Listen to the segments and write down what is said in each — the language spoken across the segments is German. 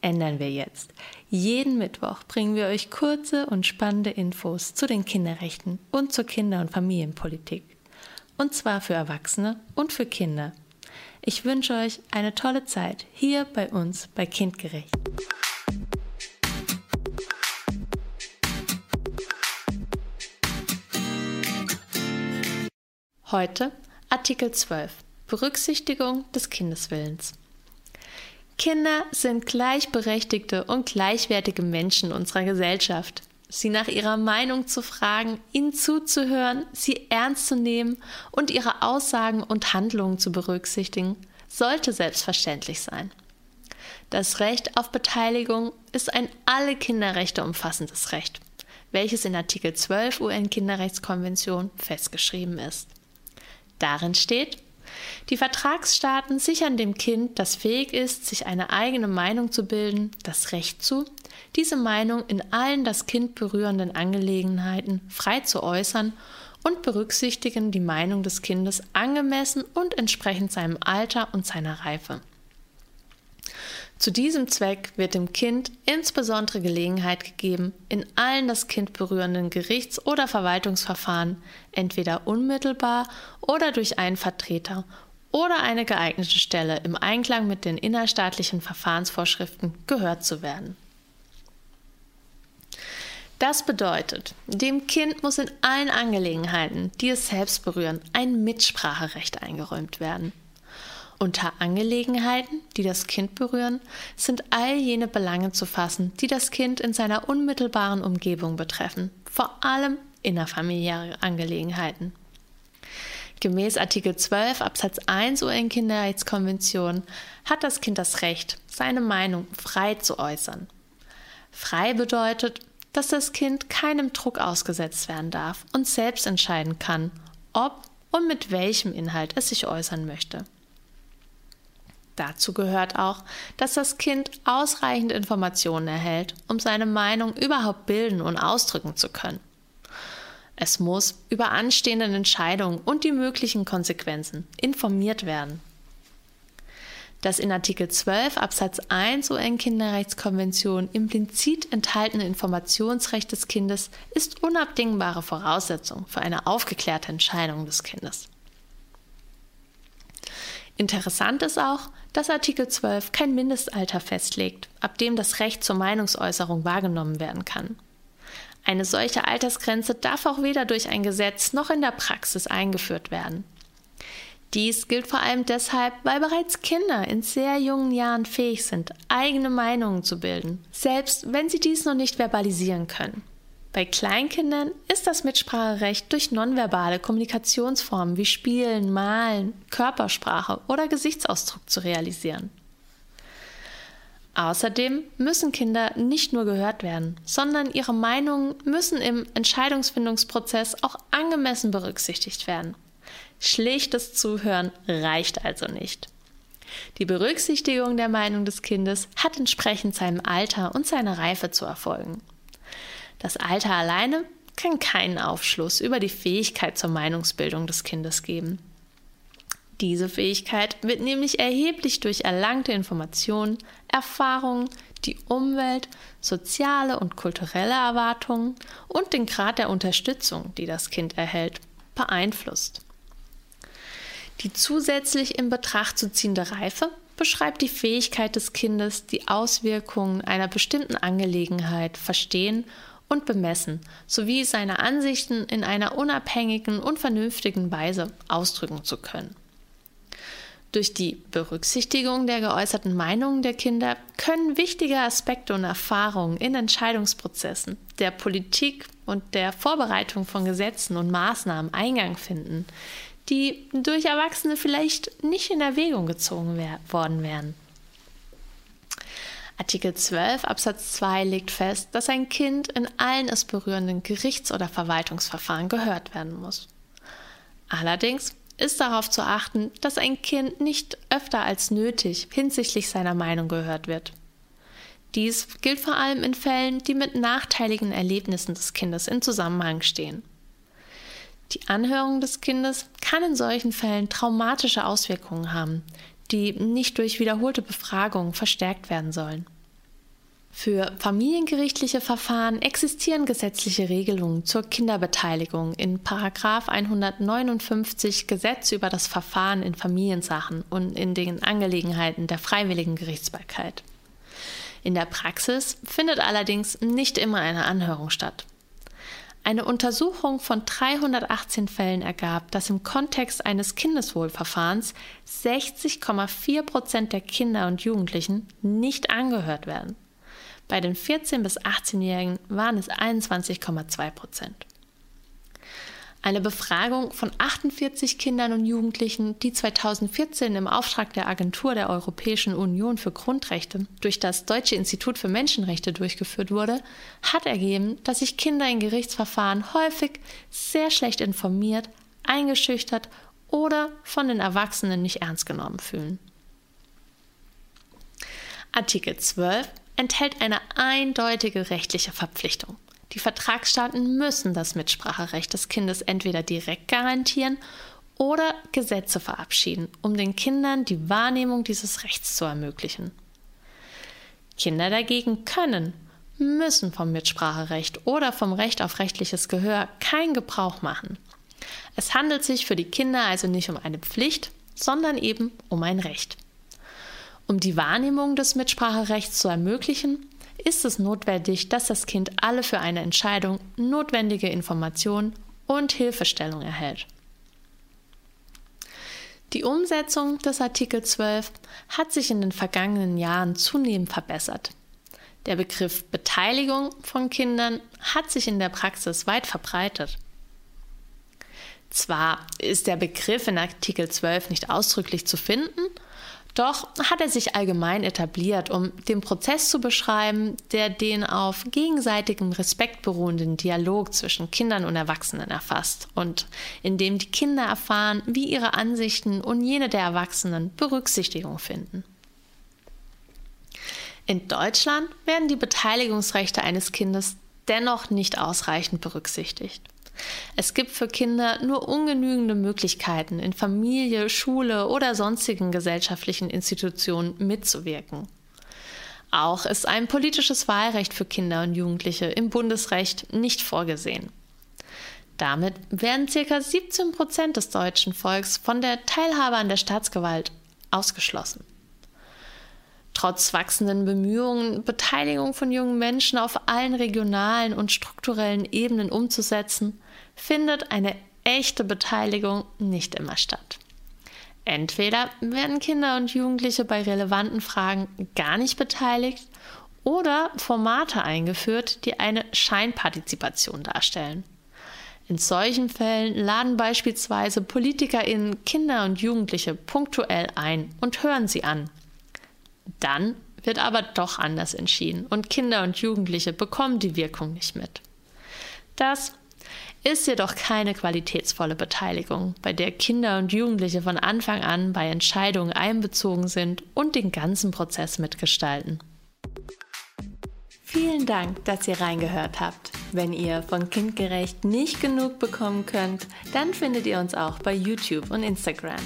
ändern wir jetzt. Jeden Mittwoch bringen wir euch kurze und spannende Infos zu den Kinderrechten und zur Kinder- und Familienpolitik. Und zwar für Erwachsene und für Kinder. Ich wünsche euch eine tolle Zeit hier bei uns bei Kindgerecht. Heute Artikel 12 Berücksichtigung des Kindeswillens. Kinder sind gleichberechtigte und gleichwertige Menschen unserer Gesellschaft. Sie nach ihrer Meinung zu fragen, ihnen zuzuhören, sie ernst zu nehmen und ihre Aussagen und Handlungen zu berücksichtigen, sollte selbstverständlich sein. Das Recht auf Beteiligung ist ein alle Kinderrechte umfassendes Recht, welches in Artikel 12 UN-Kinderrechtskonvention festgeschrieben ist. Darin steht, die Vertragsstaaten sichern dem Kind, das fähig ist, sich eine eigene Meinung zu bilden, das Recht zu, diese Meinung in allen das Kind berührenden Angelegenheiten frei zu äußern und berücksichtigen die Meinung des Kindes angemessen und entsprechend seinem Alter und seiner Reife. Zu diesem Zweck wird dem Kind insbesondere Gelegenheit gegeben, in allen das Kind berührenden Gerichts- oder Verwaltungsverfahren entweder unmittelbar oder durch einen Vertreter oder eine geeignete Stelle im Einklang mit den innerstaatlichen Verfahrensvorschriften gehört zu werden. Das bedeutet, dem Kind muss in allen Angelegenheiten, die es selbst berühren, ein Mitspracherecht eingeräumt werden. Unter Angelegenheiten, die das Kind berühren, sind all jene Belange zu fassen, die das Kind in seiner unmittelbaren Umgebung betreffen, vor allem innerfamiliäre Angelegenheiten. Gemäß Artikel 12 Absatz 1 UN-Kinderrechtskonvention hat das Kind das Recht, seine Meinung frei zu äußern. Frei bedeutet, dass das Kind keinem Druck ausgesetzt werden darf und selbst entscheiden kann, ob und mit welchem Inhalt es sich äußern möchte. Dazu gehört auch, dass das Kind ausreichend Informationen erhält, um seine Meinung überhaupt bilden und ausdrücken zu können. Es muss über anstehende Entscheidungen und die möglichen Konsequenzen informiert werden. Das in Artikel 12 Absatz 1 UN-Kinderrechtskonvention implizit enthaltene Informationsrecht des Kindes ist unabdingbare Voraussetzung für eine aufgeklärte Entscheidung des Kindes. Interessant ist auch, dass Artikel 12 kein Mindestalter festlegt, ab dem das Recht zur Meinungsäußerung wahrgenommen werden kann. Eine solche Altersgrenze darf auch weder durch ein Gesetz noch in der Praxis eingeführt werden. Dies gilt vor allem deshalb, weil bereits Kinder in sehr jungen Jahren fähig sind, eigene Meinungen zu bilden, selbst wenn sie dies noch nicht verbalisieren können. Bei Kleinkindern ist das Mitspracherecht durch nonverbale Kommunikationsformen wie Spielen, Malen, Körpersprache oder Gesichtsausdruck zu realisieren. Außerdem müssen Kinder nicht nur gehört werden, sondern ihre Meinungen müssen im Entscheidungsfindungsprozess auch angemessen berücksichtigt werden. Schlichtes Zuhören reicht also nicht. Die Berücksichtigung der Meinung des Kindes hat entsprechend seinem Alter und seiner Reife zu erfolgen. Das Alter alleine kann keinen Aufschluss über die Fähigkeit zur Meinungsbildung des Kindes geben. Diese Fähigkeit wird nämlich erheblich durch erlangte Informationen, Erfahrungen, die Umwelt, soziale und kulturelle Erwartungen und den Grad der Unterstützung, die das Kind erhält, beeinflusst. Die zusätzlich in Betracht zu ziehende Reife beschreibt die Fähigkeit des Kindes, die Auswirkungen einer bestimmten Angelegenheit verstehen und bemessen, sowie seine Ansichten in einer unabhängigen und vernünftigen Weise ausdrücken zu können. Durch die Berücksichtigung der geäußerten Meinungen der Kinder können wichtige Aspekte und Erfahrungen in Entscheidungsprozessen, der Politik und der Vorbereitung von Gesetzen und Maßnahmen Eingang finden, die durch Erwachsene vielleicht nicht in Erwägung gezogen worden wären. Artikel 12 Absatz 2 legt fest, dass ein Kind in allen es berührenden Gerichts- oder Verwaltungsverfahren gehört werden muss. Allerdings ist darauf zu achten, dass ein Kind nicht öfter als nötig hinsichtlich seiner Meinung gehört wird. Dies gilt vor allem in Fällen, die mit nachteiligen Erlebnissen des Kindes in Zusammenhang stehen. Die Anhörung des Kindes kann in solchen Fällen traumatische Auswirkungen haben, die nicht durch wiederholte Befragungen verstärkt werden sollen. Für familiengerichtliche Verfahren existieren gesetzliche Regelungen zur Kinderbeteiligung in 159 Gesetz über das Verfahren in Familiensachen und in den Angelegenheiten der freiwilligen Gerichtsbarkeit. In der Praxis findet allerdings nicht immer eine Anhörung statt. Eine Untersuchung von 318 Fällen ergab, dass im Kontext eines Kindeswohlverfahrens 60,4 Prozent der Kinder und Jugendlichen nicht angehört werden. Bei den 14- bis 18-Jährigen waren es 21,2 Prozent. Eine Befragung von 48 Kindern und Jugendlichen, die 2014 im Auftrag der Agentur der Europäischen Union für Grundrechte durch das Deutsche Institut für Menschenrechte durchgeführt wurde, hat ergeben, dass sich Kinder in Gerichtsverfahren häufig sehr schlecht informiert, eingeschüchtert oder von den Erwachsenen nicht ernst genommen fühlen. Artikel 12 enthält eine eindeutige rechtliche Verpflichtung. Die Vertragsstaaten müssen das Mitspracherecht des Kindes entweder direkt garantieren oder Gesetze verabschieden, um den Kindern die Wahrnehmung dieses Rechts zu ermöglichen. Kinder dagegen können, müssen vom Mitspracherecht oder vom Recht auf rechtliches Gehör keinen Gebrauch machen. Es handelt sich für die Kinder also nicht um eine Pflicht, sondern eben um ein Recht. Um die Wahrnehmung des Mitspracherechts zu ermöglichen, ist es notwendig, dass das Kind alle für eine Entscheidung notwendige Informationen und Hilfestellung erhält. Die Umsetzung des Artikel 12 hat sich in den vergangenen Jahren zunehmend verbessert. Der Begriff Beteiligung von Kindern hat sich in der Praxis weit verbreitet. Zwar ist der Begriff in Artikel 12 nicht ausdrücklich zu finden, doch hat er sich allgemein etabliert, um den Prozess zu beschreiben, der den auf gegenseitigem Respekt beruhenden Dialog zwischen Kindern und Erwachsenen erfasst und in dem die Kinder erfahren, wie ihre Ansichten und jene der Erwachsenen Berücksichtigung finden. In Deutschland werden die Beteiligungsrechte eines Kindes dennoch nicht ausreichend berücksichtigt. Es gibt für Kinder nur ungenügende Möglichkeiten, in Familie, Schule oder sonstigen gesellschaftlichen Institutionen mitzuwirken. Auch ist ein politisches Wahlrecht für Kinder und Jugendliche im Bundesrecht nicht vorgesehen. Damit werden ca. 17 Prozent des deutschen Volks von der Teilhabe an der Staatsgewalt ausgeschlossen. Trotz wachsenden Bemühungen, Beteiligung von jungen Menschen auf allen regionalen und strukturellen Ebenen umzusetzen, findet eine echte Beteiligung nicht immer statt. Entweder werden Kinder und Jugendliche bei relevanten Fragen gar nicht beteiligt oder Formate eingeführt, die eine Scheinpartizipation darstellen. In solchen Fällen laden beispielsweise PolitikerInnen Kinder und Jugendliche punktuell ein und hören sie an. Dann wird aber doch anders entschieden und Kinder und Jugendliche bekommen die Wirkung nicht mit. Das ist jedoch keine qualitätsvolle Beteiligung, bei der Kinder und Jugendliche von Anfang an bei Entscheidungen einbezogen sind und den ganzen Prozess mitgestalten. Vielen Dank, dass ihr reingehört habt. Wenn ihr von Kindgerecht nicht genug bekommen könnt, dann findet ihr uns auch bei YouTube und Instagram.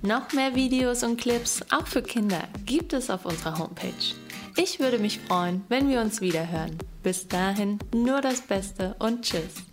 Noch mehr Videos und Clips, auch für Kinder, gibt es auf unserer Homepage. Ich würde mich freuen, wenn wir uns wieder hören. Bis dahin nur das Beste und Tschüss.